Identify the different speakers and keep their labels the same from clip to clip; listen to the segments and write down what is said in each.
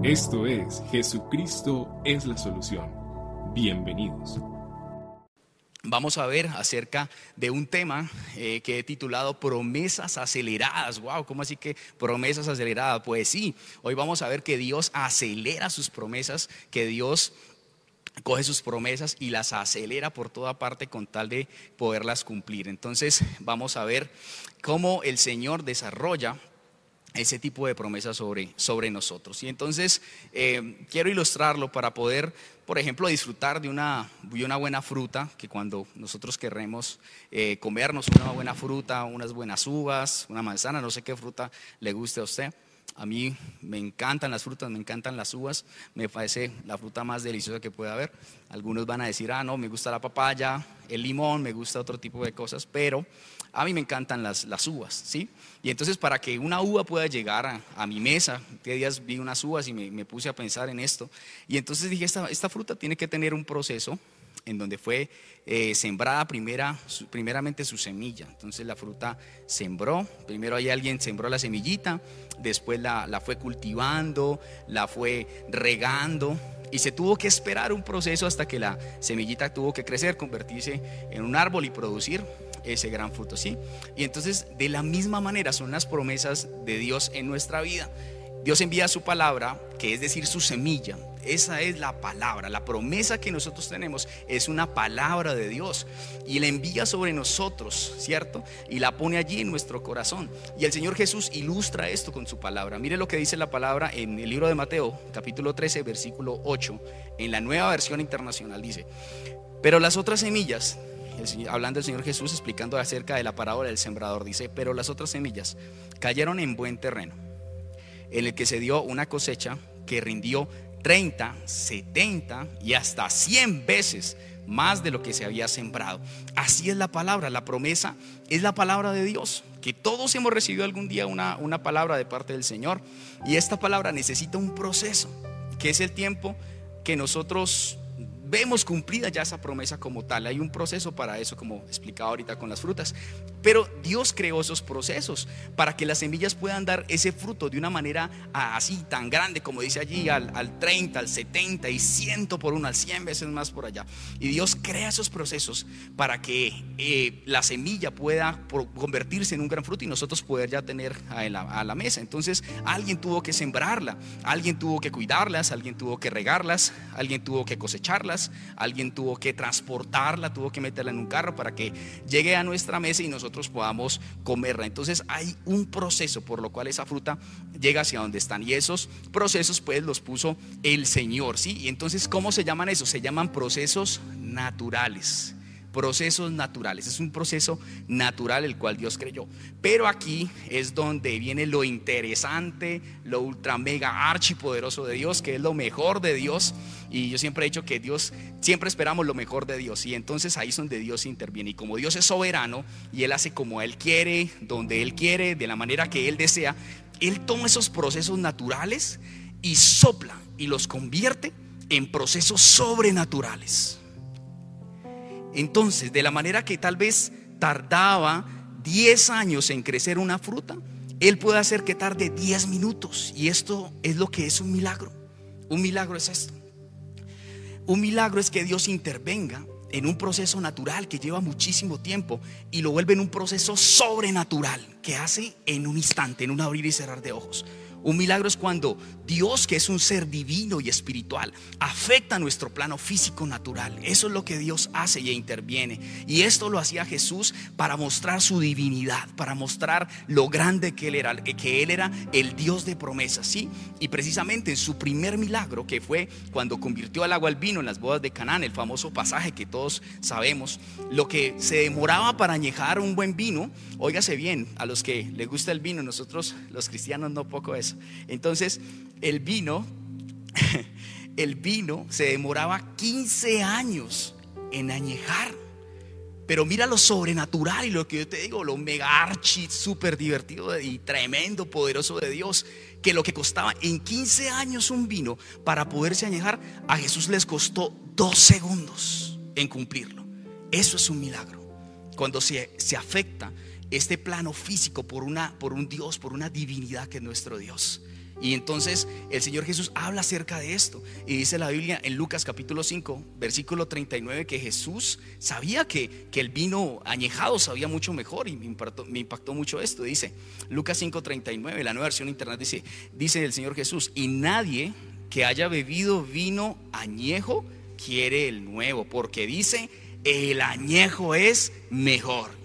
Speaker 1: Esto es Jesucristo es la solución. Bienvenidos.
Speaker 2: Vamos a ver acerca de un tema eh, que he titulado Promesas aceleradas. Wow, ¿cómo así que promesas aceleradas? Pues sí, hoy vamos a ver que Dios acelera sus promesas, que Dios coge sus promesas y las acelera por toda parte con tal de poderlas cumplir. Entonces vamos a ver cómo el Señor desarrolla ese tipo de promesas sobre, sobre nosotros. Y entonces eh, quiero ilustrarlo para poder, por ejemplo, disfrutar de una, una buena fruta, que cuando nosotros queremos eh, comernos una buena fruta, unas buenas uvas, una manzana, no sé qué fruta le guste a usted. A mí me encantan las frutas, me encantan las uvas, me parece la fruta más deliciosa que puede haber. Algunos van a decir, ah, no, me gusta la papaya, el limón, me gusta otro tipo de cosas, pero a mí me encantan las, las uvas, ¿sí? Y entonces para que una uva pueda llegar a, mi mesa, que días vi unas uvas y me, puse a pensar en esto, y entonces dije, esta, esta fruta tiene que tener un proceso en donde fue eh, sembrada primera, primeramente su semilla. Entonces la fruta sembró, primero ahí alguien sembró la semillita, después la, la fue cultivando, la fue regando, y se tuvo que esperar un proceso hasta que la semillita tuvo que crecer, convertirse en un árbol y producir ese gran fruto, ¿sí? Y entonces, de la misma manera son las promesas de Dios en nuestra vida. Dios envía su palabra, que es decir, su semilla. Esa es la palabra. La promesa que nosotros tenemos es una palabra de Dios. Y la envía sobre nosotros, ¿cierto? Y la pone allí en nuestro corazón. Y el Señor Jesús ilustra esto con su palabra. Mire lo que dice la palabra en el libro de Mateo, capítulo 13, versículo 8, en la nueva versión internacional. Dice, pero las otras semillas hablando el Señor Jesús explicando acerca de la parábola del sembrador, dice, pero las otras semillas cayeron en buen terreno, en el que se dio una cosecha que rindió 30, 70 y hasta 100 veces más de lo que se había sembrado. Así es la palabra, la promesa es la palabra de Dios, que todos hemos recibido algún día una, una palabra de parte del Señor y esta palabra necesita un proceso, que es el tiempo que nosotros vemos cumplida ya esa promesa como tal. Hay un proceso para eso, como explicaba ahorita con las frutas. Pero Dios creó esos procesos para que las semillas puedan dar ese fruto de una manera así tan grande, como dice allí, al, 30, al 70 y 100 por uno, al 100 veces más por allá. Y Dios crea esos procesos para que eh, la semilla pueda convertirse en un gran fruto y nosotros poder ya tener a la, a la mesa. Entonces alguien tuvo que sembrarla, alguien tuvo que cuidarlas, alguien tuvo que regarlas, alguien tuvo que cosecharlas alguien tuvo que transportarla, tuvo que meterla en un carro para que llegue a nuestra mesa y nosotros podamos comerla. Entonces hay un proceso por lo cual esa fruta llega hacia donde están y esos procesos pues los puso el Señor, ¿sí? Y entonces ¿cómo se llaman esos? Se llaman procesos naturales procesos naturales. Es un proceso natural el cual Dios creyó. Pero aquí es donde viene lo interesante, lo ultra mega archipoderoso de Dios, que es lo mejor de Dios. Y yo siempre he dicho que Dios, siempre esperamos lo mejor de Dios. Y entonces ahí es donde Dios interviene. Y como Dios es soberano y Él hace como Él quiere, donde Él quiere, de la manera que Él desea, Él toma esos procesos naturales y sopla y los convierte en procesos sobrenaturales. Entonces, de la manera que tal vez tardaba 10 años en crecer una fruta, Él puede hacer que tarde 10 minutos. Y esto es lo que es un milagro. Un milagro es esto. Un milagro es que Dios intervenga en un proceso natural que lleva muchísimo tiempo y lo vuelve en un proceso sobrenatural que hace en un instante, en un abrir y cerrar de ojos. Un milagro es cuando Dios, que es un ser divino y espiritual, afecta nuestro plano físico natural. Eso es lo que Dios hace y interviene. Y esto lo hacía Jesús para mostrar su divinidad, para mostrar lo grande que Él era, que Él era el Dios de promesas, ¿sí? Y precisamente en su primer milagro, que fue cuando convirtió el agua al vino en las bodas de Canaán, el famoso pasaje que todos sabemos, lo que se demoraba para añejar un buen vino, óigase bien, a los que les gusta el vino, nosotros los cristianos no poco es entonces, el vino, el vino se demoraba 15 años en añejar. Pero mira lo sobrenatural y lo que yo te digo, lo mega archi, súper divertido y tremendo, poderoso de Dios, que lo que costaba en 15 años un vino para poderse añejar, a Jesús les costó dos segundos en cumplirlo. Eso es un milagro. Cuando se, se afecta este plano físico por, una, por un Dios, por una divinidad que es nuestro Dios. Y entonces el Señor Jesús habla acerca de esto. Y dice la Biblia en Lucas capítulo 5, versículo 39, que Jesús sabía que, que el vino añejado sabía mucho mejor. Y me impactó, me impactó mucho esto. Dice Lucas 5, 39, la nueva versión internet dice, dice el Señor Jesús, y nadie que haya bebido vino añejo quiere el nuevo, porque dice, el añejo es mejor.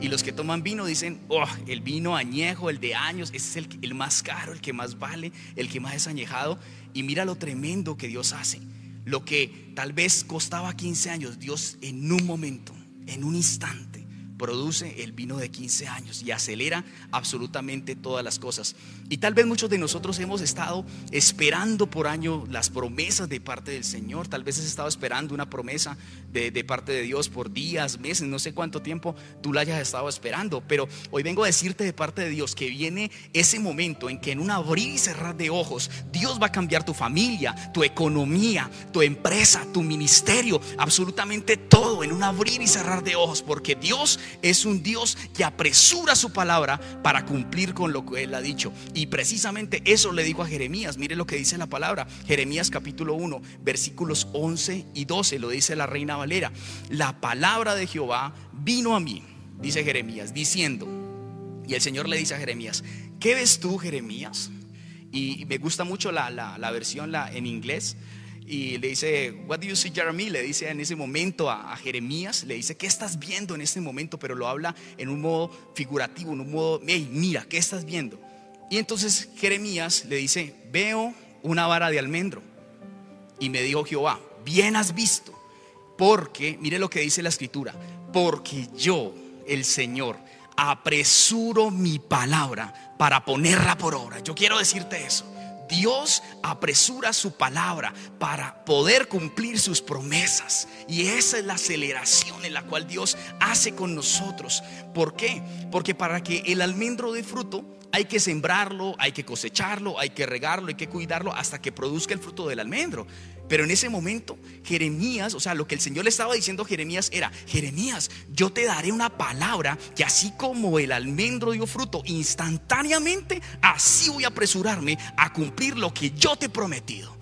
Speaker 2: Y los que toman vino dicen, oh, el vino añejo, el de años, ese es el, el, más caro, el que más vale, el que más es añejado. Y mira lo tremendo que Dios hace. Lo que tal vez costaba 15 años, Dios en un momento, en un instante, produce el vino de 15 años y acelera absolutamente todas las cosas. Y tal vez muchos de nosotros hemos estado esperando por año las promesas de parte del Señor. Tal vez has estado esperando una promesa de, de, parte de Dios por días, meses, no sé cuánto tiempo tú la hayas estado esperando. Pero hoy vengo a decirte de parte de Dios que viene ese momento en que en un abrir y cerrar de ojos Dios va a cambiar tu familia, tu economía, tu empresa, tu ministerio, absolutamente todo en un abrir y cerrar de ojos. Porque Dios es un Dios que apresura su palabra para cumplir con lo que Él ha dicho. Y precisamente eso le dijo a Jeremías. Mire lo que dice la palabra. Jeremías capítulo 1, versículos 11 y 12. Lo dice la reina Valera. La palabra de Jehová vino a mí, dice Jeremías, diciendo. Y el Señor le dice a Jeremías, ¿qué ves tú, Jeremías? Y me gusta mucho la, la, versión en inglés y le dice, What do you see, Jeremy? Le dice en ese momento a, Jeremías, le dice, ¿qué estás viendo en este momento? Pero lo habla en un modo figurativo, en un modo, hey, mira, ¿qué estás viendo? Y entonces Jeremías le dice, veo una vara de almendro. Y me dijo Jehová, bien has visto, porque, mire lo que dice la escritura, porque yo, el Señor, apresuro mi palabra para ponerla por obra. Yo quiero decirte eso. Dios apresura su palabra para poder cumplir sus promesas. Y esa es la aceleración en la cual Dios hace con nosotros. ¿Por qué? Porque para que el almendro dé fruto hay que sembrarlo, hay que cosecharlo, hay que regarlo, hay que cuidarlo hasta que produzca el fruto del almendro. Pero en ese momento, Jeremías, o sea, lo que el Señor le estaba diciendo a Jeremías era, Jeremías, yo te daré una palabra que así como el almendro dio fruto instantáneamente, así voy a apresurarme a cumplir lo que yo te he prometido.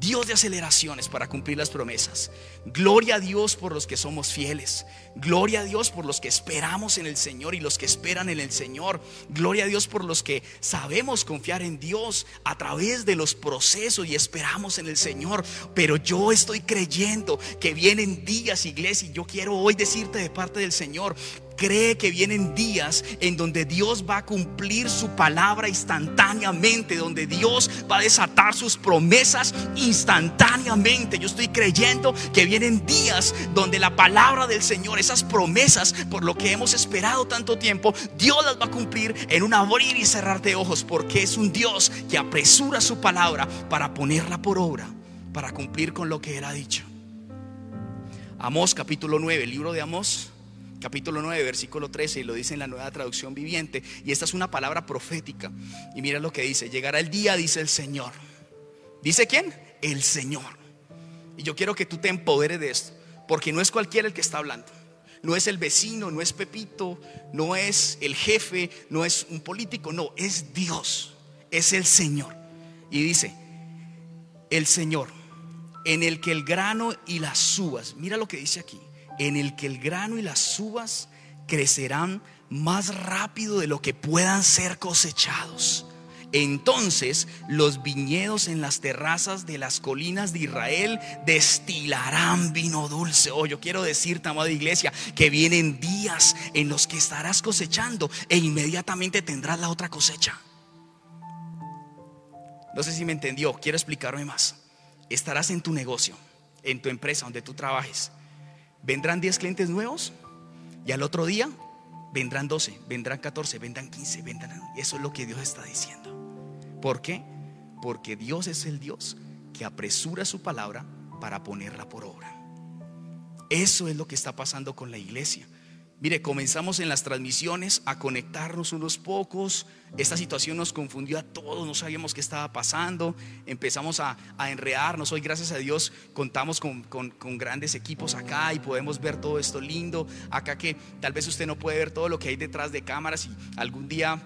Speaker 2: Dios de aceleraciones para cumplir las promesas. Gloria a Dios por los que somos fieles. Gloria a Dios por los que esperamos en el Señor y los que esperan en el Señor. Gloria a Dios por los que sabemos confiar en Dios a través de los procesos y esperamos en el Señor. Pero yo estoy creyendo que vienen días, iglesia, y yo quiero hoy decirte de parte del Señor, cree que vienen días en donde Dios va a cumplir su palabra instantáneamente, donde Dios va a desatar sus promesas instantáneamente. Yo estoy creyendo que vienen días donde la palabra del Señor, esas promesas por lo que hemos esperado tanto tiempo, Dios las va a cumplir en un abrir y cerrar de ojos, porque es un Dios que apresura su palabra para ponerla por obra, para cumplir con lo que Él ha dicho. Amós capítulo 9, el libro de Amós capítulo 9, versículo 13, y lo dice en la nueva traducción viviente. Y esta es una palabra profética. Y mira lo que dice, llegará el día, dice el Señor. ¿Dice quién? El Señor. Y yo quiero que tú te empoderes de esto, porque no es cualquiera el que está hablando. No es el vecino, no es Pepito, no es el jefe, no es un político, no, es Dios, es el Señor. Y dice, el Señor, en el que el grano y las uvas, mira lo que dice aquí, en el que el grano y las uvas crecerán más rápido de lo que puedan ser cosechados. Entonces los viñedos en las terrazas de las colinas de Israel destilarán vino dulce. Oh, yo quiero decirte, amada iglesia, que vienen días en los que estarás cosechando e inmediatamente tendrás la otra cosecha. No sé si me entendió, quiero explicarme más. Estarás en tu negocio, en tu empresa donde tú trabajes vendrán 10 clientes nuevos y al otro día vendrán 12, vendrán 14, vendrán 15, vendrán... Eso es lo que Dios está diciendo. ¿Por qué? Porque Dios es el Dios que apresura su palabra para ponerla por obra. Eso es lo que está pasando con la iglesia. Mire, comenzamos en las transmisiones a conectarnos unos pocos. Esta situación nos confundió a todos, no sabíamos qué estaba pasando. Empezamos a, a enredarnos. Hoy, gracias a Dios, contamos con, con, con, grandes equipos acá y podemos ver todo esto lindo. Acá que tal vez usted no puede ver todo lo que hay detrás de cámaras y algún día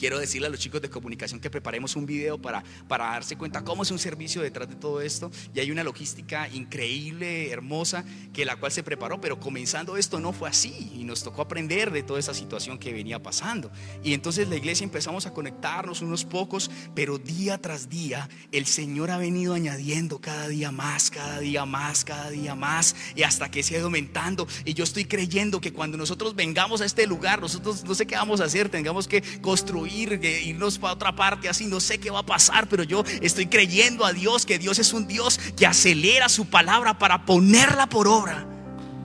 Speaker 2: quiero decirle a los chicos de comunicación que preparemos un video para, para darse cuenta cómo es un servicio detrás de todo esto. Y hay una logística increíble, hermosa, que la cual se preparó, pero comenzando esto no fue así y nos tocó aprender de toda esa situación que venía pasando. Y entonces la iglesia empezamos a conectarnos unos pocos, pero día tras día el Señor ha venido añadiendo cada día más, cada día más, cada día más, y hasta que se ha ido aumentando. Y yo estoy creyendo que cuando nosotros vengamos a este lugar, nosotros no sé qué vamos a hacer, tengamos que construir ir, irnos para otra parte, así no sé qué va a pasar, pero yo estoy creyendo a Dios, que Dios es un Dios que acelera su palabra para ponerla por obra.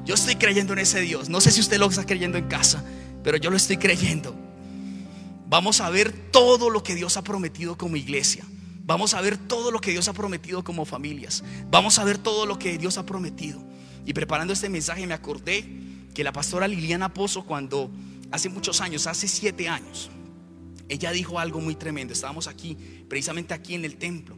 Speaker 2: Yo estoy creyendo en ese Dios. No sé si usted lo está creyendo en casa, pero yo lo estoy creyendo. Vamos a ver todo lo que Dios ha prometido como iglesia. Vamos a ver todo lo que Dios ha prometido como familias. Vamos a ver todo lo que Dios ha prometido. Y preparando este mensaje me acordé que la pastora Liliana Pozo cuando hace muchos años, hace siete años, ella dijo algo muy tremendo. Estábamos aquí, precisamente aquí en el templo.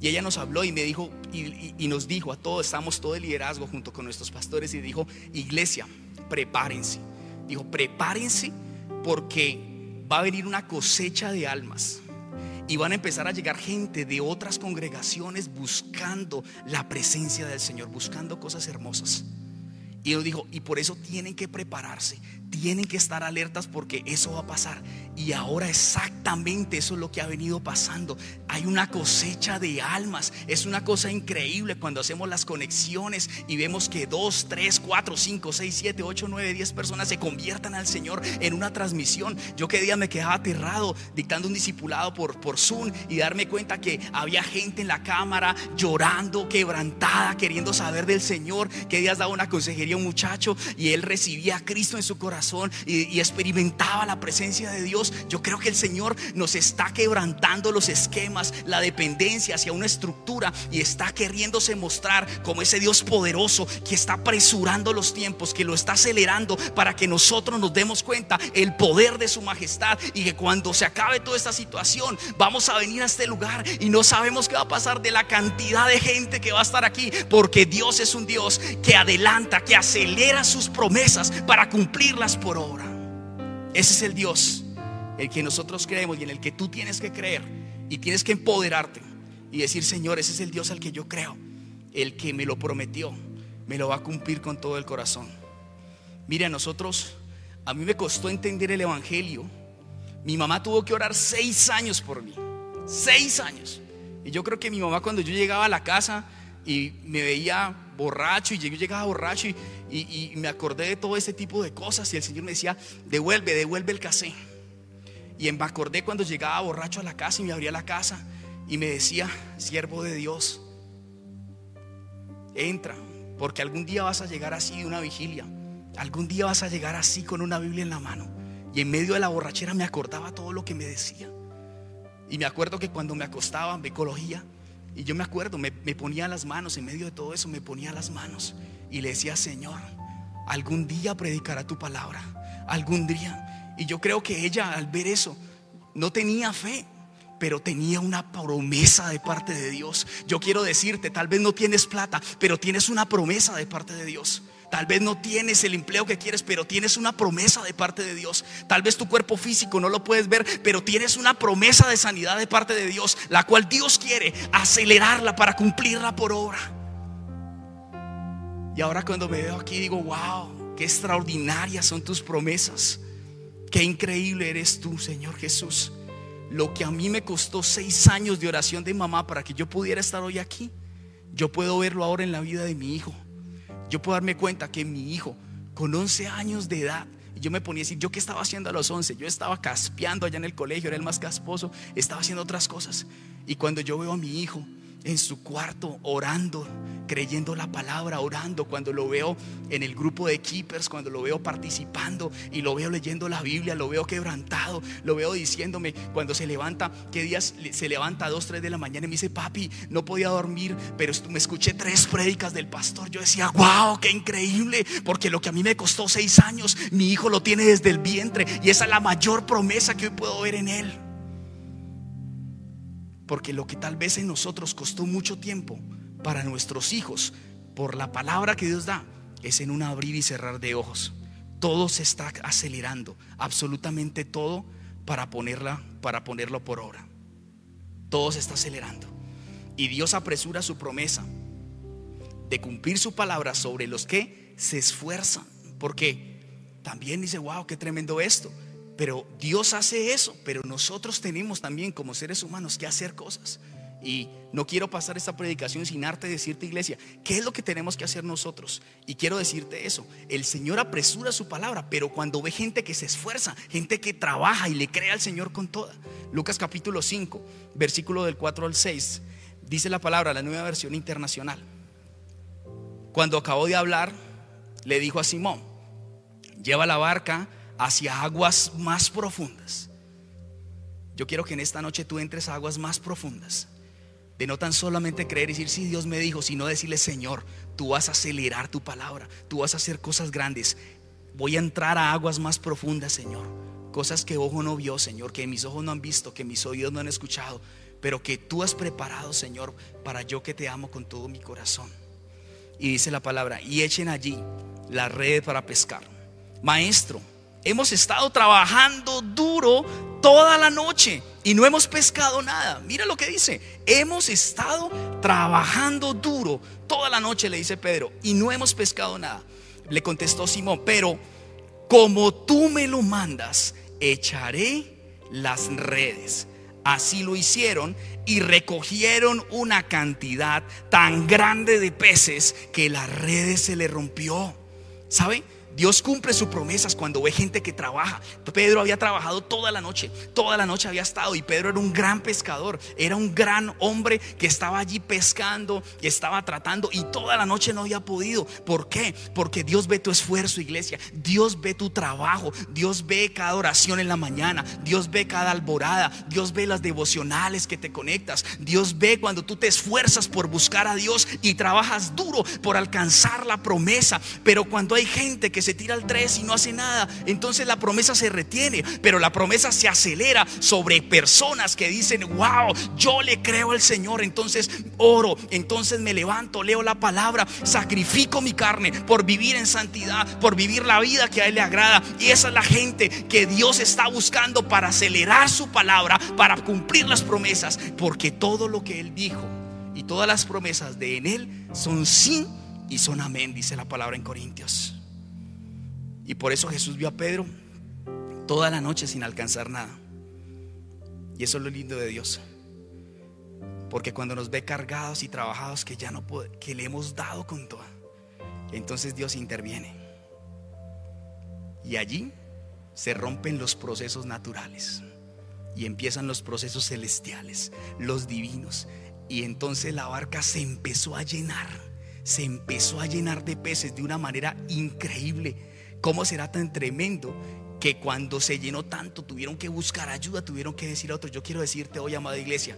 Speaker 2: Y ella nos habló y me dijo, y, nos dijo a todos, estamos todo el liderazgo junto con nuestros pastores, y dijo, iglesia, prepárense. Dijo, prepárense porque va a venir una cosecha de almas. Y van a empezar a llegar gente de otras congregaciones buscando la presencia del Señor, buscando cosas hermosas. Y nos dijo, y por eso tienen que prepararse, tienen que estar alertas porque eso va a pasar. Y ahora exactamente eso es lo que ha venido pasando. Hay una cosecha de almas. Es una cosa increíble cuando hacemos las conexiones y vemos que dos, tres, cuatro, cinco, seis, siete, ocho, nueve, diez personas se conviertan al Señor en una transmisión. Yo que día me quedaba aterrado dictando un discipulado por, por Zoom y darme cuenta que había gente en la cámara llorando, quebrantada, queriendo saber del Señor. Que días daba una consejería a un muchacho y él recibía a Cristo en su corazón y, experimentaba la presencia de Dios, yo creo que el Señor nos está quebrantando los esquemas, la dependencia hacia una estructura y está queriéndose mostrar como ese Dios poderoso que está apresurando los tiempos, que lo está acelerando para que nosotros nos demos cuenta el poder de su majestad y que cuando se acabe toda esta situación vamos a venir a este lugar y no sabemos qué va a pasar de la cantidad de gente que va a estar aquí, porque Dios es un Dios que adelanta, que acelera sus promesas para cumplirlas por obra. Ese es el Dios, el que nosotros creemos y en el que tú tienes que creer y tienes que empoderarte y decir, Señor, ese es el Dios al que yo creo, el que me lo prometió, me lo va a cumplir con todo el corazón. Mire, a nosotros, a mí me costó entender el Evangelio. Mi mamá tuvo que orar seis años por mí, seis años. Y yo creo que mi mamá cuando yo llegaba a la casa y me veía borracho y yo llegaba borracho y, y, me acordé de todo ese tipo de cosas y el Señor me decía, devuelve, devuelve el casé. Y me acordé cuando llegaba borracho a la casa y me abría la casa y me decía, siervo de Dios, entra, porque algún día vas a llegar así de una vigilia, algún día vas a llegar así con una Biblia en la mano. Y en medio de la borrachera me acordaba todo lo que me decía. Y me acuerdo que cuando me acostaba me ecología, y yo me acuerdo, me ponía las manos, en medio de todo eso me ponía las manos y le decía, Señor, algún día predicará tu palabra, algún día. Y yo creo que ella al ver eso no tenía fe, pero tenía una promesa de parte de Dios. Yo quiero decirte, tal vez no tienes plata, pero tienes una promesa de parte de Dios. Tal vez no tienes el empleo que quieres, pero tienes una promesa de parte de Dios. Tal vez tu cuerpo físico no lo puedes ver, pero tienes una promesa de sanidad de parte de Dios, la cual Dios quiere acelerarla para cumplirla por obra. Y ahora cuando me veo aquí digo, wow, qué extraordinarias son tus promesas. Qué increíble eres tú, Señor Jesús. Lo que a mí me costó seis años de oración de mamá para que yo pudiera estar hoy aquí, yo puedo verlo ahora en la vida de mi hijo. Yo puedo darme cuenta que mi hijo, con 11 años de edad, yo me ponía a decir, ¿yo qué estaba haciendo a los 11? Yo estaba caspeando allá en el colegio, era el más casposo, estaba haciendo otras cosas. Y cuando yo veo a mi hijo en su cuarto orando, creyendo la palabra, orando, cuando lo veo en el grupo de keepers, cuando lo veo participando y lo veo leyendo la Biblia, lo veo quebrantado, lo veo diciéndome cuando se levanta, qué días se levanta a 2, 3 de la mañana y me dice, papi, no podía dormir, pero me escuché tres prédicas del pastor. Yo decía, wow, qué increíble, porque lo que a mí me costó seis años, mi hijo lo tiene desde el vientre y esa es la mayor promesa que hoy puedo ver en él. Porque lo que tal vez en nosotros costó mucho tiempo para nuestros hijos, por la palabra que Dios da, es en un abrir y cerrar de ojos. Todo se está acelerando, absolutamente todo, para ponerla, para ponerlo por obra. Todo se está acelerando. Y Dios apresura su promesa de cumplir su palabra sobre los que se esfuerzan. Porque también dice, wow, qué tremendo esto. Pero Dios hace eso, pero nosotros tenemos también como seres humanos que hacer cosas. Y no quiero pasar esta predicación sin arte de decirte, iglesia, ¿qué es lo que tenemos que hacer nosotros? Y quiero decirte eso, el Señor apresura su palabra, pero cuando ve gente que se esfuerza, gente que trabaja y le cree al Señor con toda. Lucas capítulo 5, versículo del 4 al 6, dice la palabra, la nueva versión internacional. Cuando acabó de hablar, le dijo a Simón, lleva la barca hacia aguas más profundas. Yo quiero que en esta noche tú entres a aguas más profundas de no tan solamente creer y decir, sí, Dios me dijo, sino decirle, Señor, tú vas a acelerar tu palabra, tú vas a hacer cosas grandes. Voy a entrar a aguas más profundas, Señor. Cosas que ojo no vio, Señor, que mis ojos no han visto, que mis oídos no han escuchado, pero que tú has preparado, Señor, para yo que te amo con todo mi corazón. Y dice la palabra, y echen allí la red para pescar. Maestro, hemos estado trabajando duro toda la noche y no hemos pescado nada. Mira lo que dice. Hemos estado trabajando duro toda la noche, le dice Pedro, y no hemos pescado nada. Le contestó Simón, pero como tú me lo mandas, echaré las redes. Así lo hicieron y recogieron una cantidad tan grande de peces que las redes se le rompió. ¿Sabe? Dios cumple sus promesas cuando ve gente que trabaja. Pedro había trabajado toda la noche, toda la noche había estado y Pedro era un gran pescador, era un gran hombre que estaba allí pescando y estaba tratando y toda la noche no había podido. ¿Por qué? Porque Dios ve tu esfuerzo, iglesia. Dios ve tu trabajo, Dios ve cada oración en la mañana, Dios ve cada alborada, Dios ve las devocionales que te conectas, Dios ve cuando tú te esfuerzas por buscar a Dios y trabajas duro por alcanzar la promesa. Pero cuando hay gente que se tira al 3 y no hace nada, entonces la promesa se retiene, pero la promesa se acelera sobre personas que dicen, wow, yo le creo al Señor, entonces oro, entonces me levanto, leo la palabra, sacrifico mi carne por vivir en santidad, por vivir la vida que a Él le agrada. Y esa es la gente que Dios está buscando para acelerar su palabra, para cumplir las promesas, porque todo lo que Él dijo y todas las promesas de en Él son sí y son amén, dice la palabra en Corintios. Y por eso Jesús vio a Pedro toda la noche sin alcanzar nada. Y eso es lo lindo de Dios. Porque cuando nos ve cargados y trabajados que ya no que le hemos dado con todo, entonces Dios interviene. Y allí se rompen los procesos naturales y empiezan los procesos celestiales, los divinos. Y entonces la barca se empezó a llenar, se empezó a llenar de peces de una manera increíble ¿Cómo será tan tremendo que cuando se llenó tanto tuvieron que buscar ayuda, tuvieron que decir a otros, yo quiero decirte hoy, amada iglesia,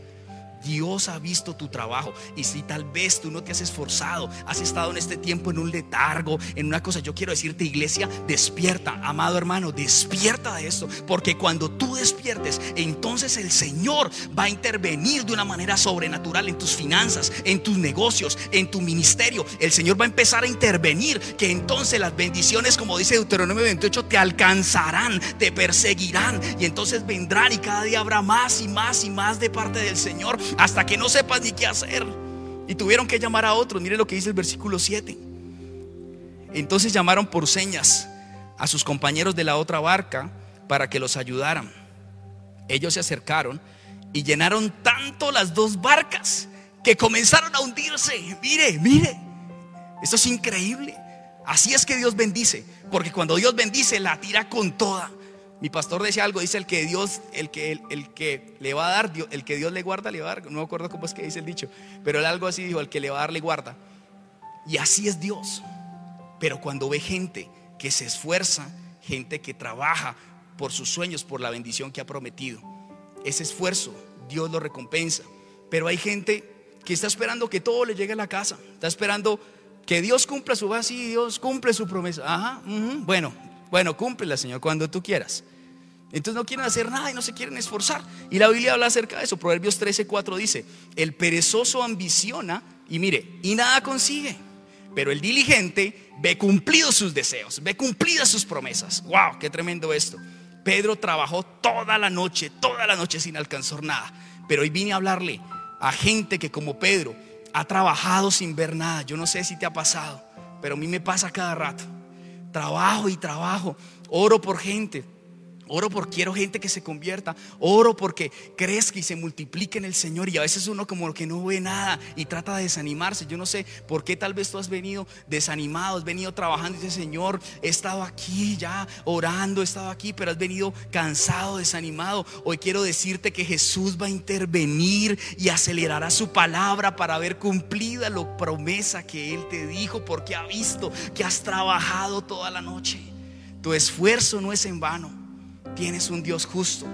Speaker 2: Dios ha visto tu trabajo. Y si tal vez tú no te has esforzado, has estado en este tiempo en un letargo, en una cosa, yo quiero decirte, iglesia, despierta, amado hermano, despierta de esto. Porque cuando tú despiertes, entonces el Señor va a intervenir de una manera sobrenatural en tus finanzas, en tus negocios, en tu ministerio. El Señor va a empezar a intervenir, que entonces las bendiciones, como dice Deuteronomio 28, te alcanzarán, te perseguirán. Y entonces vendrán y cada día habrá más y más y más de parte del Señor hasta que no sepas ni qué hacer. Y tuvieron que llamar a otros. Mire lo que dice el versículo 7. Entonces llamaron por señas a sus compañeros de la otra barca para que los ayudaran. Ellos se acercaron y llenaron tanto las dos barcas que comenzaron a hundirse. Mire, mire, esto es increíble. Así es que Dios bendice, porque cuando Dios bendice la tira con toda. Mi pastor decía algo, dice el que Dios, el que, el, que le va a dar, el que Dios le guarda, le va a dar. No me acuerdo cómo es que dice el dicho, pero él algo así dijo, el que le va a dar, le guarda. Y así es Dios. Pero cuando ve gente que se esfuerza, gente que trabaja por sus sueños, por la bendición que ha prometido, ese esfuerzo Dios lo recompensa. Pero hay gente que está esperando que todo le llegue a la casa, está esperando que Dios cumpla su base y Dios cumple su promesa. Ajá, bueno, bueno, cúmplela, Señor, cuando tú quieras. Entonces no quieren hacer nada y no se quieren esforzar. Y la Biblia habla acerca de eso. Proverbios 13:4 dice, el perezoso ambiciona y mire, y nada consigue. Pero el diligente ve cumplidos sus deseos, ve cumplidas sus promesas. ¡Wow! ¡Qué tremendo esto! Pedro trabajó toda la noche, toda la noche sin alcanzar nada. Pero hoy vine a hablarle a gente que como Pedro ha trabajado sin ver nada. Yo no sé si te ha pasado, pero a mí me pasa cada rato. Trabajo y trabajo. Oro por gente Oro porque quiero gente que se convierta. Oro porque crezca y se multiplique en el Señor. Y a veces uno como que no ve nada y trata de desanimarse. Yo no sé por qué tal vez tú has venido desanimado, has venido trabajando y dices, Señor, he estado aquí ya orando, he estado aquí, pero has venido cansado, desanimado. Hoy quiero decirte que Jesús va a intervenir y acelerará su palabra para ver cumplida la promesa que Él te dijo porque ha visto que has trabajado toda la noche. Tu esfuerzo no es en vano. Tienes un Dios justo,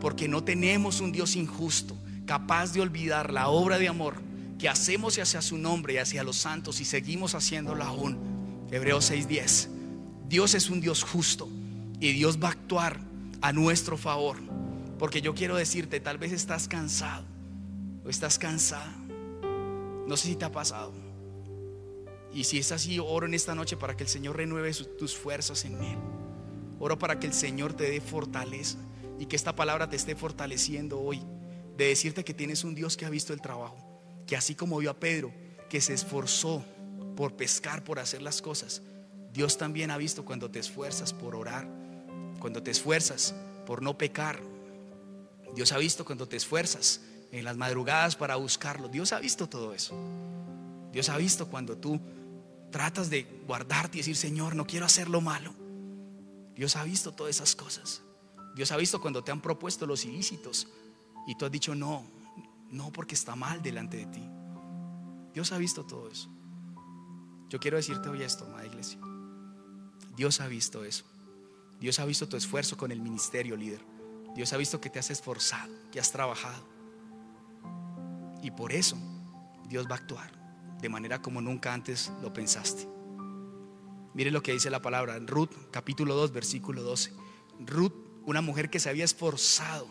Speaker 2: porque no tenemos un Dios injusto, capaz de olvidar la obra de amor que hacemos hacia su nombre y hacia los santos y seguimos haciéndola aún. Hebreos 6:10. Dios es un Dios justo y Dios va a actuar a nuestro favor. Porque yo quiero decirte, tal vez estás cansado o estás cansada. No sé si te ha pasado. Y si es así, oro en esta noche para que el Señor renueve tus fuerzas en Él. Oro para que el Señor te dé fortaleza y que esta palabra te esté fortaleciendo hoy. De decirte que tienes un Dios que ha visto el trabajo, que así como vio a Pedro, que se esforzó por pescar, por hacer las cosas, Dios también ha visto cuando te esfuerzas por orar, cuando te esfuerzas por no pecar. Dios ha visto cuando te esfuerzas en las madrugadas para buscarlo. Dios ha visto todo eso. Dios ha visto cuando tú tratas de guardarte y decir, Señor, no quiero hacer lo malo. Dios ha visto todas esas cosas. Dios ha visto cuando te han propuesto los ilícitos y tú has dicho no, no porque está mal delante de ti. Dios ha visto todo eso. Yo quiero decirte hoy esto, amada iglesia. Dios ha visto eso. Dios ha visto tu esfuerzo con el ministerio, líder. Dios ha visto que te has esforzado, que has trabajado. Y por eso Dios va a actuar de manera como nunca antes lo pensaste. Mire lo que dice la palabra en Ruth, capítulo 2, versículo 12. Ruth, una mujer que se había esforzado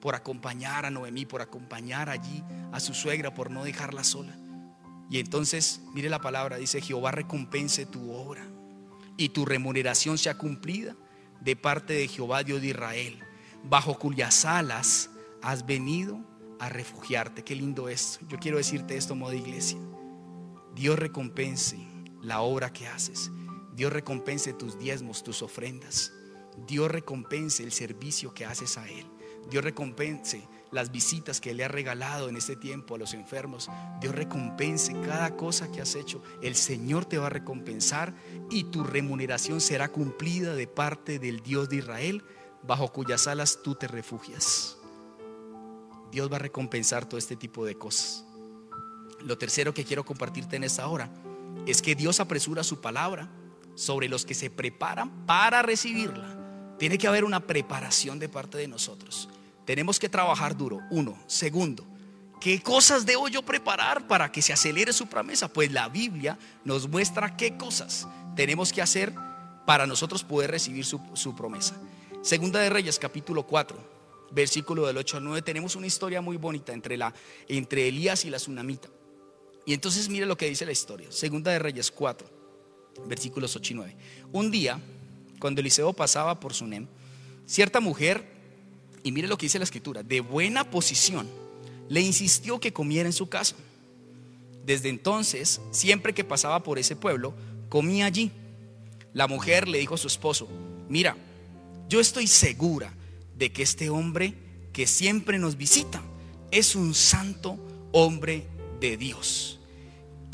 Speaker 2: por acompañar a Noemí, por acompañar allí a su suegra, por no dejarla sola. Y entonces, mire la palabra, dice, Jehová recompense tu obra y tu remuneración sea cumplida de parte de Jehová Dios de Israel, bajo cuyas alas has venido a refugiarte. Qué lindo es. Yo quiero decirte esto, modo de iglesia. Dios recompense la obra que haces. Dios recompense tus diezmos, tus ofrendas. Dios recompense el servicio que haces a Él. Dios recompense las visitas que le ha regalado en este tiempo a los enfermos. Dios recompense cada cosa que has hecho. El Señor te va a recompensar y tu remuneración será cumplida de parte del Dios de Israel, bajo cuyas alas tú te refugias. Dios va a recompensar todo este tipo de cosas. Lo tercero que quiero compartirte en esta hora es que Dios apresura su palabra sobre los que se preparan para recibirla. Tiene que haber una preparación de parte de nosotros. Tenemos que trabajar duro. Uno. Segundo, ¿qué cosas debo yo preparar para que se acelere su promesa? Pues la Biblia nos muestra qué cosas tenemos que hacer para nosotros poder recibir su, promesa. Segunda de Reyes, capítulo 4, versículo del 8 al 9, tenemos una historia muy bonita entre, la, entre Elías y la tsunamita. Y entonces mire lo que dice la historia. Segunda de Reyes 4 versículos 8 y 9. Un día, cuando Eliseo pasaba por Sunem, cierta mujer, y mire lo que dice la escritura, de buena posición, le insistió que comiera en su casa. Desde entonces, siempre que pasaba por ese pueblo, comía allí. La mujer le dijo a su esposo, mira, yo estoy segura de que este hombre que siempre nos visita es un santo hombre de Dios.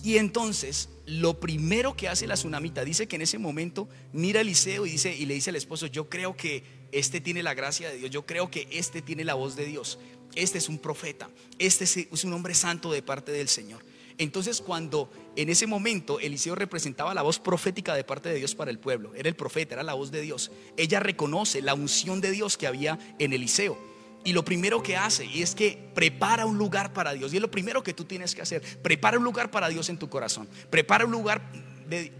Speaker 2: Y entonces lo primero que hace la tsunamita, dice que en ese momento mira a Eliseo y, dice, y le dice al esposo, yo creo que este tiene la gracia de Dios, yo creo que este tiene la voz de Dios, este es un profeta, este es un hombre santo de parte del Señor. Entonces cuando en ese momento Eliseo representaba la voz profética de parte de Dios para el pueblo, era el profeta, era la voz de Dios, ella reconoce la unción de Dios que había en Eliseo. Y lo primero que hace es que prepara un lugar para Dios. Y es lo primero que tú tienes que hacer. Prepara un lugar para Dios en tu corazón. Prepara un lugar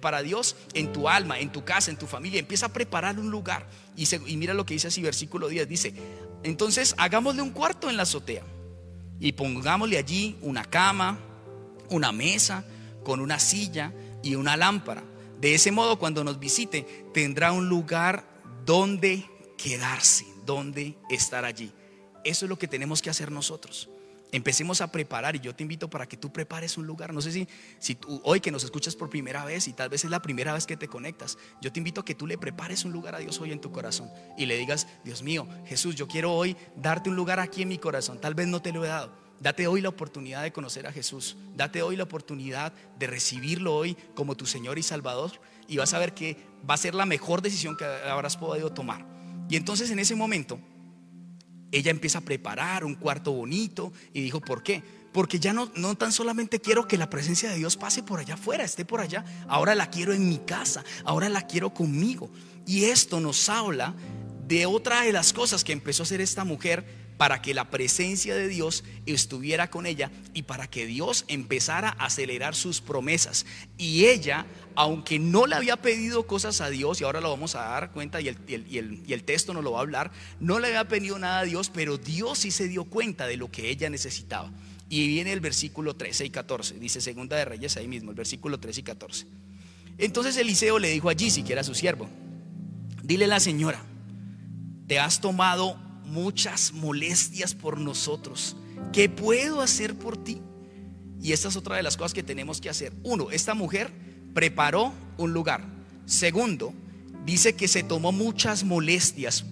Speaker 2: para Dios en tu alma, en tu casa, en tu familia. Empieza a preparar un lugar. Y, y mira lo que dice así, versículo 10. Dice, entonces hagámosle un cuarto en la azotea. Y pongámosle allí una cama, una mesa, con una silla y una lámpara. De ese modo, cuando nos visite, tendrá un lugar donde quedarse, dónde estar allí. Eso es lo que tenemos que hacer nosotros. Empecemos a preparar y yo te invito para que tú prepares un lugar. No sé si, tú, hoy que nos escuchas por primera vez y tal vez es la primera vez que te conectas, yo te invito a que tú le prepares un lugar a Dios hoy en tu corazón y le digas, Dios mío, Jesús, yo quiero hoy darte un lugar aquí en mi corazón. Tal vez no te lo he dado. Date hoy la oportunidad de conocer a Jesús. Date hoy la oportunidad de recibirlo hoy como tu Señor y Salvador. Y vas a ver que va a ser la mejor decisión que habrás podido tomar. Y entonces en ese momento ella empieza a preparar un cuarto bonito y dijo, ¿por qué? Porque ya no, no tan solamente quiero que la presencia de Dios pase por allá afuera, esté por allá, ahora la quiero en mi casa, ahora la quiero conmigo. Y esto nos habla de otra de las cosas que empezó a hacer esta mujer para que la presencia de Dios estuviera con ella y para que Dios empezara a acelerar sus promesas. Y ella, aunque no le había pedido cosas a Dios, y ahora lo vamos a dar cuenta y el, texto nos lo va a hablar, no le había pedido nada a Dios, pero Dios sí se dio cuenta de lo que ella necesitaba. Y viene el versículo 13 y 14, dice Segunda de Reyes ahí mismo, el versículo 13 y 14. Entonces Eliseo le dijo allí, si que era su siervo, dile a la señora, te has tomado muchas molestias por nosotros. ¿Qué puedo hacer por ti? Y esta es otra de las cosas que tenemos que hacer. Uno, esta mujer preparó un lugar. Segundo, dice que se tomó muchas molestias.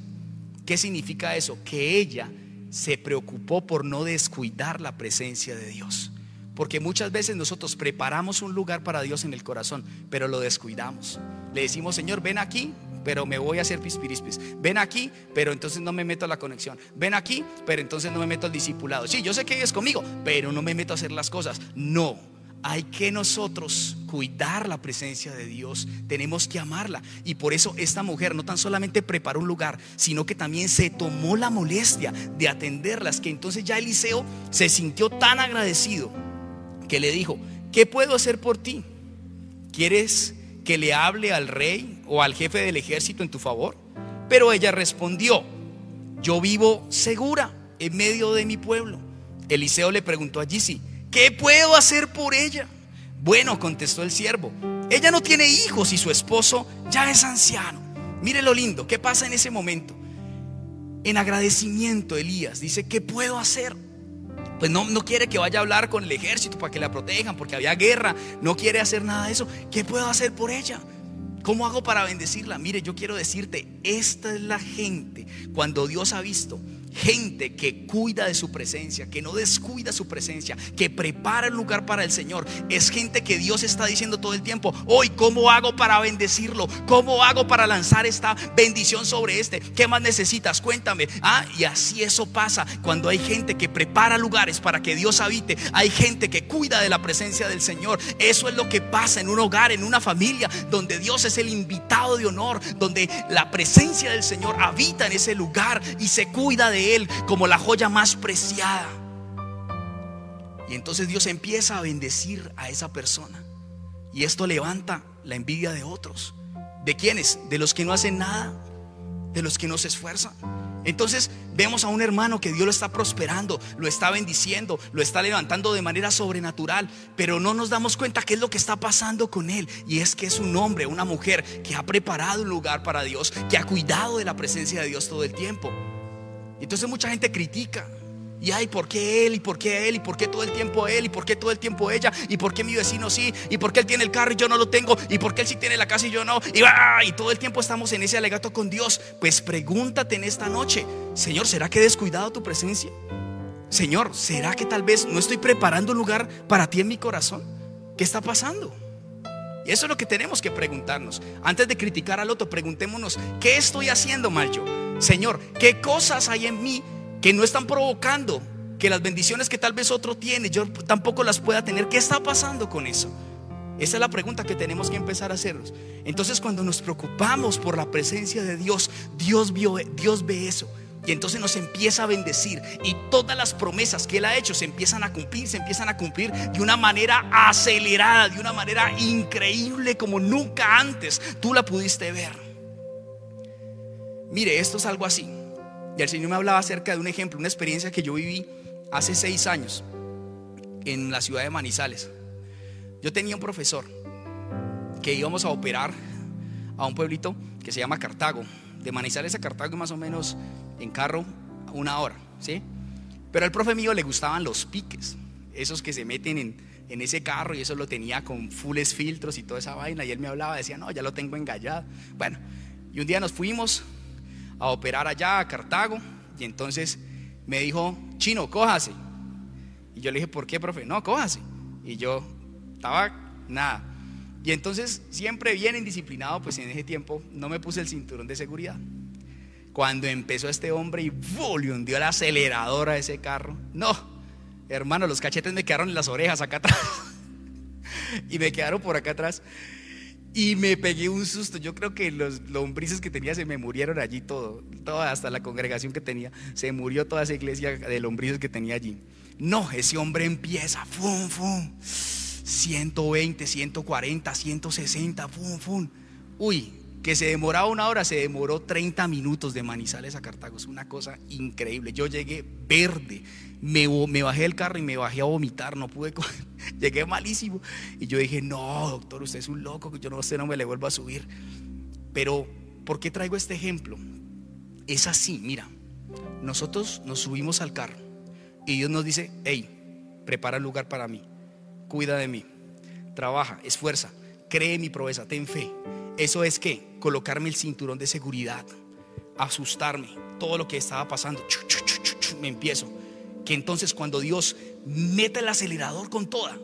Speaker 2: ¿Qué significa eso? Que ella se preocupó por no descuidar la presencia de Dios. Porque muchas veces nosotros preparamos un lugar para Dios en el corazón, pero lo descuidamos. Le decimos, Señor, ven aquí, pero me voy a hacer pispirispis. Ven aquí, pero entonces no me meto a la conexión. Ven aquí, pero entonces no me meto al discipulado. Sí, yo sé que es conmigo, pero no me meto a hacer las cosas. No, hay que nosotros cuidar la presencia de Dios, tenemos que amarla. Y por eso esta mujer no tan solamente preparó un lugar, sino que también se tomó la molestia de atenderlas, que entonces ya Eliseo se sintió tan agradecido que le dijo, ¿qué puedo hacer por ti? ¿Quieres que le hable al rey o al jefe del ejército en tu favor? Pero ella respondió, yo vivo segura en medio de mi pueblo. Eliseo le preguntó a Gisi, ¿qué puedo hacer por ella? Bueno, contestó el siervo, ella no tiene hijos y su esposo ya es anciano. Mire lo lindo, ¿qué pasa en ese momento? En agradecimiento, Elías dice, ¿qué puedo hacer? Pues no, no quiere que vaya a hablar con el ejército para que la protejan, porque había guerra, no quiere hacer nada de eso. ¿Qué puedo hacer por ella? ¿Cómo hago para bendecirla? Mire, yo quiero decirte, esta es la gente, cuando Dios ha visto gente que cuida de su presencia, que no descuida su presencia, que prepara el lugar para el Señor. Es gente que Dios está diciendo todo el tiempo, hoy, ¿cómo hago para bendecirlo? ¿Cómo hago para lanzar esta bendición sobre este? ¿Qué más necesitas? Cuéntame. Ah, y así eso pasa cuando hay gente que prepara lugares para que Dios habite. Hay gente que cuida de la presencia del Señor. Eso es lo que pasa en un hogar, en una familia, donde Dios es el invitado de honor, donde la presencia del Señor habita en ese lugar y se cuida de él como la joya más preciada. Y entonces Dios empieza a bendecir a esa persona. Y esto levanta la envidia de otros. ¿De quiénes? De los que no hacen nada, de los que no se esfuerzan. Entonces vemos a un hermano que Dios lo está prosperando, lo está bendiciendo, lo está levantando de manera sobrenatural, pero no nos damos cuenta qué es lo que está pasando con él. Y es que es un hombre, una mujer que ha preparado un lugar para Dios, que ha cuidado de la presencia de Dios todo el tiempo. Y entonces mucha gente critica. Y ay, ¿por qué él? ¿Y por qué él? ¿Y por qué todo el tiempo él? ¿Y por qué todo el tiempo ella? ¿Y por qué mi vecino sí? ¿Y por qué él tiene el carro y yo no lo tengo? ¿Y por qué él sí tiene la casa y yo no? Y, y todo el tiempo estamos en ese alegato con Dios. Pues pregúntate en esta noche, Señor, ¿será que he descuidado tu presencia? Señor, ¿será que tal vez no estoy preparando un lugar para ti en mi corazón? ¿Qué está pasando? Y eso es lo que tenemos que preguntarnos. Antes de criticar al otro, preguntémonos, ¿qué estoy haciendo mal yo? Señor, ¿qué cosas hay en mí que no están provocando que las bendiciones que tal vez otro tiene, yo tampoco las pueda tener? ¿Qué está pasando con eso? Esa es la pregunta que tenemos que empezar a hacernos. Entonces cuando nos preocupamos por la presencia de Dios, Dios, vio, Dios ve eso. Y entonces nos empieza a bendecir. Y todas las promesas que Él ha hecho se empiezan a cumplir, se empiezan a cumplir de una manera acelerada, de una manera increíble como nunca antes tú la pudiste ver. Mire, esto es algo así. Y el Señor me hablaba acerca de un ejemplo, una experiencia que yo viví hace seis años en la ciudad de Manizales. Yo tenía un profesor que íbamos a operar a un pueblito que se llama Cartago, De Manizales a Cartago más o menos en carro una hora, ¿sí? Pero al profe mío le gustaban los piques, esos que se meten en, en ese carro y eso lo tenía con fulles filtros y toda esa vaina. Y él me hablaba, decía, no, ya lo tengo engallado. Bueno, y un día nos fuimos a operar allá a Cartago y entonces me dijo, chino, cójase. Y yo le dije, ¿por qué, profe? No, cójase. Y yo estaba nada. Y entonces, siempre bien indisciplinado, pues en ese tiempo no me puse el cinturón de seguridad. Cuando empezó este hombre y le hundió el acelerador a ese carro, no, hermano, los cachetes me quedaron en las orejas acá atrás. y me quedaron por acá atrás. Y me pegué un susto. Yo creo que los lombrices que tenía se me murieron allí todo. Toda, hasta la congregación que tenía. Se murió toda esa iglesia de lombrices que tenía allí. No, ese hombre empieza. Fum, fum 120, 140, 160, fum, fum. Uy, que se demoraba una hora, se demoró 30 minutos de Manizales a Cartago. Es una cosa increíble. Yo llegué verde, me, bajé del carro y me bajé a vomitar, no pude Llegué malísimo. Y yo dije, no, doctor, usted es un loco, yo no sé, no me le vuelvo a subir. Pero, ¿por qué traigo este ejemplo? Es así, mira, nosotros nos subimos al carro y Dios nos dice, hey, prepara el lugar para mí cuida de mí, trabaja, esfuerza, cree mi proeza, ten fe. Eso es que colocarme el cinturón de seguridad, asustarme, todo lo que estaba pasando, me empiezo. Que entonces cuando Dios meta el acelerador con toda,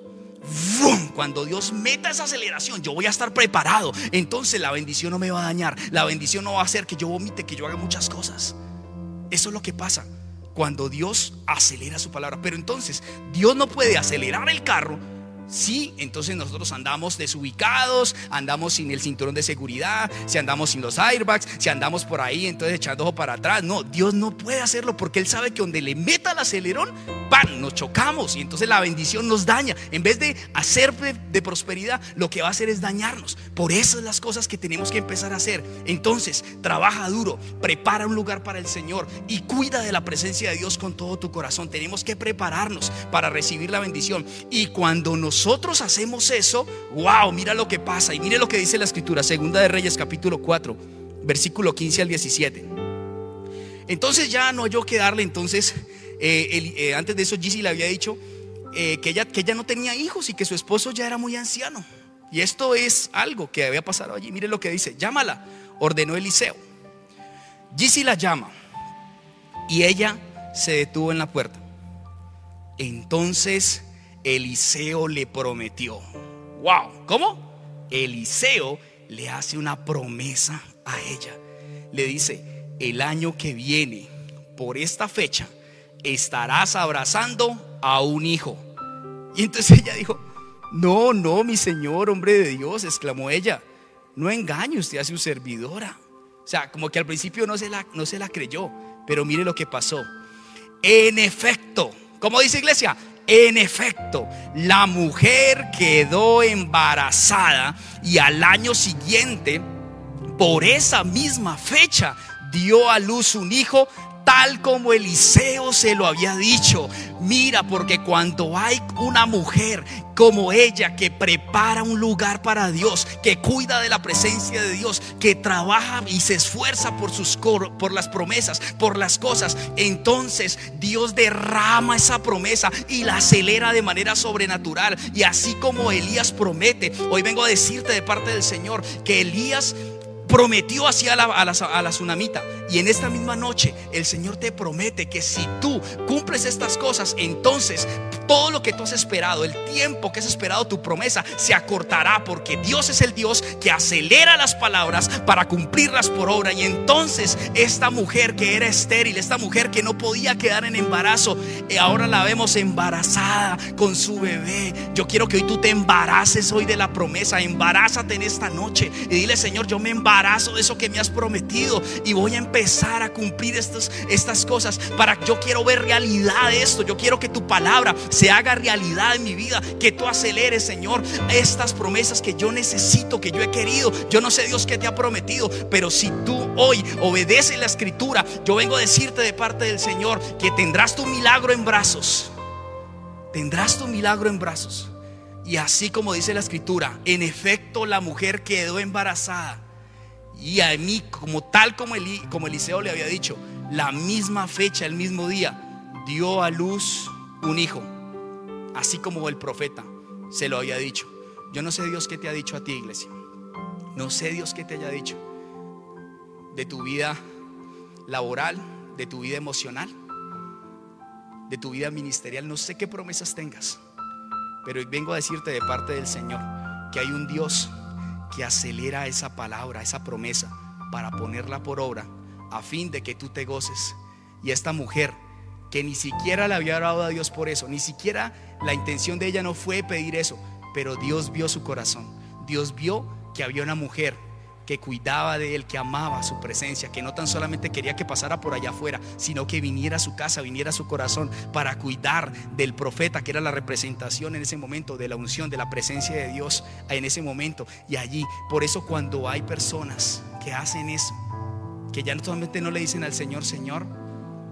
Speaker 2: cuando Dios meta esa aceleración, yo voy a estar preparado. Entonces la bendición no me va a dañar. La bendición no va a hacer que yo vomite, que yo haga muchas cosas. Eso es lo que pasa cuando Dios acelera su palabra. Pero entonces Dios no puede acelerar el carro Sí, entonces nosotros andamos desubicados, andamos sin el cinturón de seguridad, si andamos sin los airbags, si andamos por ahí entonces echando ojo para atrás. No, Dios no puede hacerlo porque Él sabe que donde le meta el acelerón, ¡pam! Nos chocamos y entonces la bendición nos daña. En vez de hacer de, prosperidad, lo que va a hacer es dañarnos. Por eso es las cosas que tenemos que empezar a hacer. Entonces, trabaja duro, prepara un lugar para el Señor y cuida de la presencia de Dios con todo tu corazón. Tenemos que prepararnos para recibir la bendición. Y cuando nos nosotros hacemos eso, wow, mira lo que pasa. Y mire lo que dice la escritura, segunda de Reyes capítulo 4, versículo 15 al 17. Entonces ya no yo que darle, entonces, eh, eh, antes de eso Gizzy le había dicho eh, que, ella, que ella no tenía hijos y que su esposo ya era muy anciano. Y esto es algo que había pasado allí. Mire lo que dice, llámala, ordenó Eliseo. Gizzy la llama y ella se detuvo en la puerta. Entonces Eliseo le prometió. ¡Wow! ¿Cómo? Eliseo le hace una promesa a ella. Le dice, el año que viene, por esta fecha, estarás abrazando a un hijo. Y entonces ella dijo, no, no, mi señor, hombre de Dios, exclamó ella, no engañe usted a su servidora. O sea, como que al principio no se la, no se la creyó, pero mire lo que pasó. En efecto, como dice iglesia, en efecto, la mujer quedó embarazada y al año siguiente, por esa misma fecha, dio a luz un hijo tal como Eliseo se lo había dicho. Mira, porque cuando hay una mujer como ella que prepara un lugar para Dios, que cuida de la presencia de Dios, que trabaja y se esfuerza por sus por las promesas, por las cosas, entonces Dios derrama esa promesa y la acelera de manera sobrenatural. Y así como Elías promete, hoy vengo a decirte de parte del Señor que Elías prometió así a la, a, tsunamita. Y en esta misma noche el Señor te promete que si tú cumples estas cosas, entonces todo lo que tú has esperado, el tiempo que has esperado tu promesa, se acortará porque Dios es el Dios que acelera las palabras para cumplirlas por obra. Y entonces esta mujer que era estéril, esta mujer que no podía quedar en embarazo, eh, ahora la vemos embarazada con su bebé. Yo quiero que hoy tú te embaraces hoy de la promesa, embarázate en esta noche y dile, Señor, yo me embarazo de eso que me has prometido y voy a empezar a cumplir estas, estas cosas para yo quiero ver realidad de esto. Yo quiero que tu palabra se haga realidad en mi vida, que tú aceleres, Señor, estas promesas que yo necesito, que yo he querido. Yo no sé Dios que te ha prometido, pero si tú hoy obedeces la escritura, yo vengo a decirte de parte del Señor que tendrás tu milagro en brazos. Tendrás tu milagro en brazos. Y así como dice la escritura, en efecto la mujer quedó embarazada Y a mí, como tal como, como Eliseo le había dicho, la misma fecha, el mismo día, dio a luz un hijo, así como el profeta se lo había dicho. Yo no sé Dios qué te ha dicho a ti, iglesia. No sé Dios qué te haya dicho de tu vida laboral, de tu vida emocional, de tu vida ministerial. No sé qué promesas tengas, pero vengo a decirte de parte del Señor que hay un Dios que acelera esa palabra, esa promesa, para ponerla por obra, a fin de que tú te goces. Y esta mujer, que ni siquiera le había orado a Dios por eso, ni siquiera la intención de ella no fue pedir eso, pero Dios vio su corazón. Dios vio que había una mujer que cuidaba de él, que amaba su presencia, que no tan solamente quería que pasara por allá afuera, sino que viniera a su casa, viniera a su corazón para cuidar del profeta, que era la representación en ese momento de la unción, de la presencia de Dios en ese momento. Y allí, por eso cuando hay personas que hacen eso, que ya no solamente no le dicen al Señor, Señor,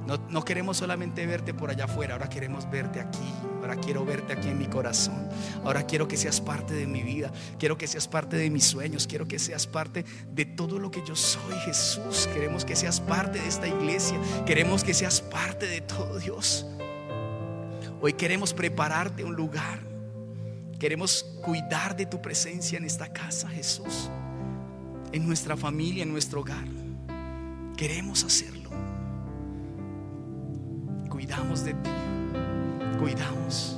Speaker 2: no, queremos solamente verte por allá afuera, ahora queremos verte aquí. Ahora quiero verte aquí en mi corazón. Ahora quiero que seas parte de mi vida. Quiero que seas parte de mis sueños. Quiero que seas parte de todo lo que yo soy, Jesús. Queremos que seas parte de esta iglesia. Queremos que seas parte de todo Dios. Hoy queremos prepararte un lugar. Queremos cuidar de tu presencia en esta casa, Jesús. En nuestra familia, en nuestro hogar. Queremos hacerlo cuidamos de ti, cuidamos,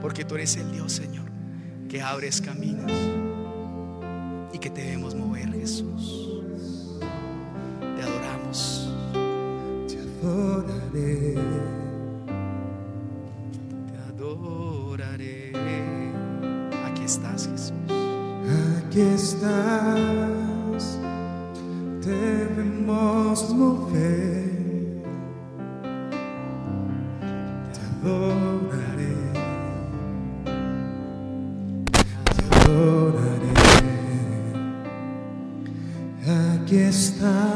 Speaker 2: porque tú eres el Dios, Señor, que abres caminos y que te debemos mover, Jesús. Te adoramos.
Speaker 3: Te adoraré.
Speaker 2: Te adoraré. Aquí estás, Jesús.
Speaker 3: Aquí estás. Aquí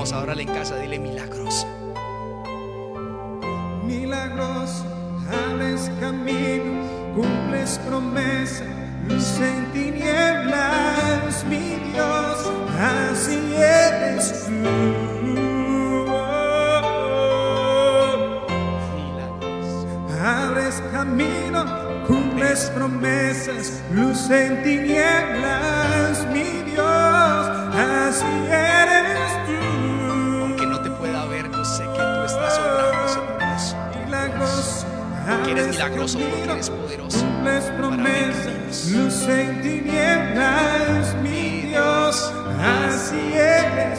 Speaker 2: Vamos ahora en casa, dile milagroso
Speaker 3: milagroso, abres camino, cumples promesa, luz en tinieblas, mi Dios, así eres tú. Abres camino, cumples promesas, luz en tinieblas, mi Dios, así eres
Speaker 2: milagroso, porque eres poderoso.
Speaker 3: promesas, luz en tinieblas, mi Dios, así eres.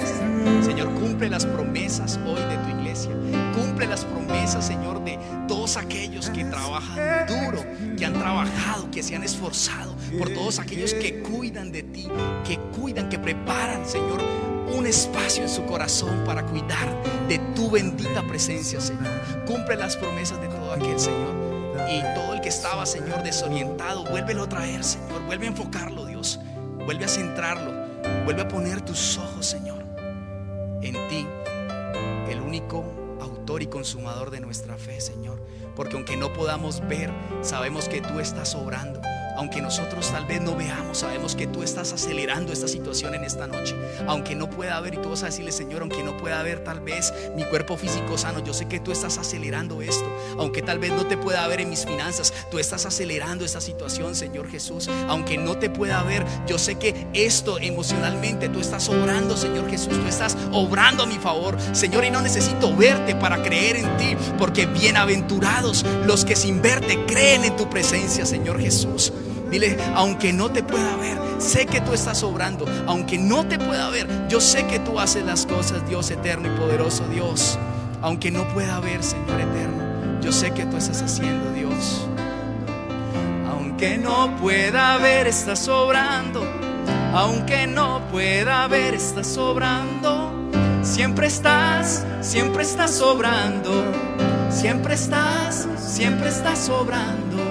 Speaker 2: Señor, cumple las promesas hoy de tu iglesia. Cumple las promesas, Señor, de todos aquellos que trabajan duro, que han trabajado, que se han esforzado, por todos aquellos que cuidan de ti, que cuidan, que preparan, Señor, un espacio en su corazón para cuidar de tu bendita presencia, Señor. Cumple las promesas de todo aquel, Señor. Y todo el que estaba, Señor, desorientado, vuélvelo a traer, Señor. Vuelve a enfocarlo, Dios. Vuelve a centrarlo. Vuelve a poner tus ojos, Señor, en ti, el único autor y consumador de nuestra fe, Señor. Porque aunque no podamos ver, sabemos que tú estás obrando aunque nosotros tal vez no veamos, sabemos que tú estás acelerando esta situación en esta noche. Aunque no pueda haber, y tú vas a decirle, Señor, aunque no pueda haber tal vez mi cuerpo físico sano, yo sé que tú estás acelerando esto. Aunque tal vez no te pueda ver en mis finanzas, tú estás acelerando esta situación, Señor Jesús. Aunque no te pueda ver, yo sé que esto emocionalmente tú estás obrando, Señor Jesús. Tú estás obrando a mi favor, Señor, y no necesito verte para creer en ti, porque bienaventurados los que sin verte creen en tu presencia, Señor Jesús. Dile, aunque no te pueda ver, sé que tú estás obrando. Aunque no te pueda ver, yo sé que tú haces las cosas, Dios eterno y poderoso Dios. Aunque no pueda ver, Señor eterno, yo sé que tú estás haciendo, Dios. Aunque no pueda ver, estás obrando. Aunque no pueda ver, estás sobrando. Siempre estás, siempre estás sobrando. Siempre estás, siempre estás sobrando.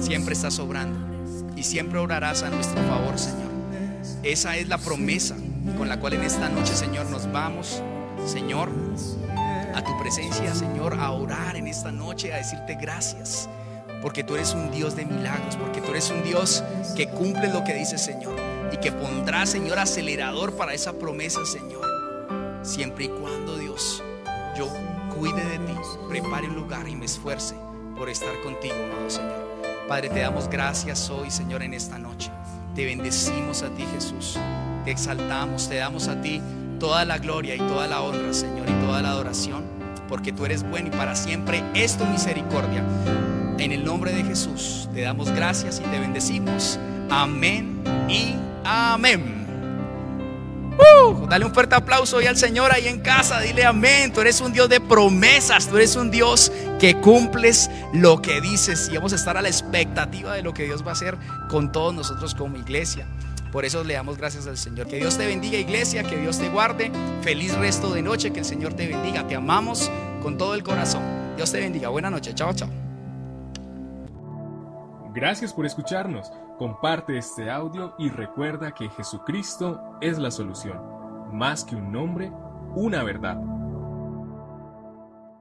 Speaker 2: Siempre estás sobrando. Y siempre orarás a nuestro favor, Señor. Esa es la promesa con la cual en esta noche, Señor, nos vamos, Señor, a tu presencia, Señor, a orar en esta noche, a decirte gracias porque tú eres un Dios de milagros, porque tú eres un Dios que cumple lo que dice Señor y que pondrá, Señor, acelerador para esa promesa, Señor. Siempre y cuando, Dios, yo cuide de ti, prepare un lugar y me esfuerce por estar contigo, amado Señor. Padre, te damos gracias hoy, Señor, en esta noche. Te bendecimos a ti, Jesús. Te exaltamos, te damos a ti toda la gloria y toda la honra, Señor, y toda la adoración, porque tú eres bueno y para siempre es tu misericordia. En el nombre de Jesús te damos gracias y te bendecimos. Amén y amén. Dale un fuerte aplauso hoy al Señor ahí en casa. Dile amén. Tú eres un Dios de promesas. Tú eres un Dios que cumples lo que dices. Y vamos a estar a la expectativa de lo que Dios va a hacer con todos nosotros como iglesia. Por eso le damos gracias al Señor. Que Dios te bendiga iglesia, que Dios te guarde. Feliz resto de noche, que el Señor te bendiga. Te amamos con todo el corazón. Dios te bendiga. Buena noche. Chao, chao.
Speaker 1: Gracias por escucharnos. Comparte este audio y recuerda que Jesucristo es la solución. Más que un nombre, una verdad.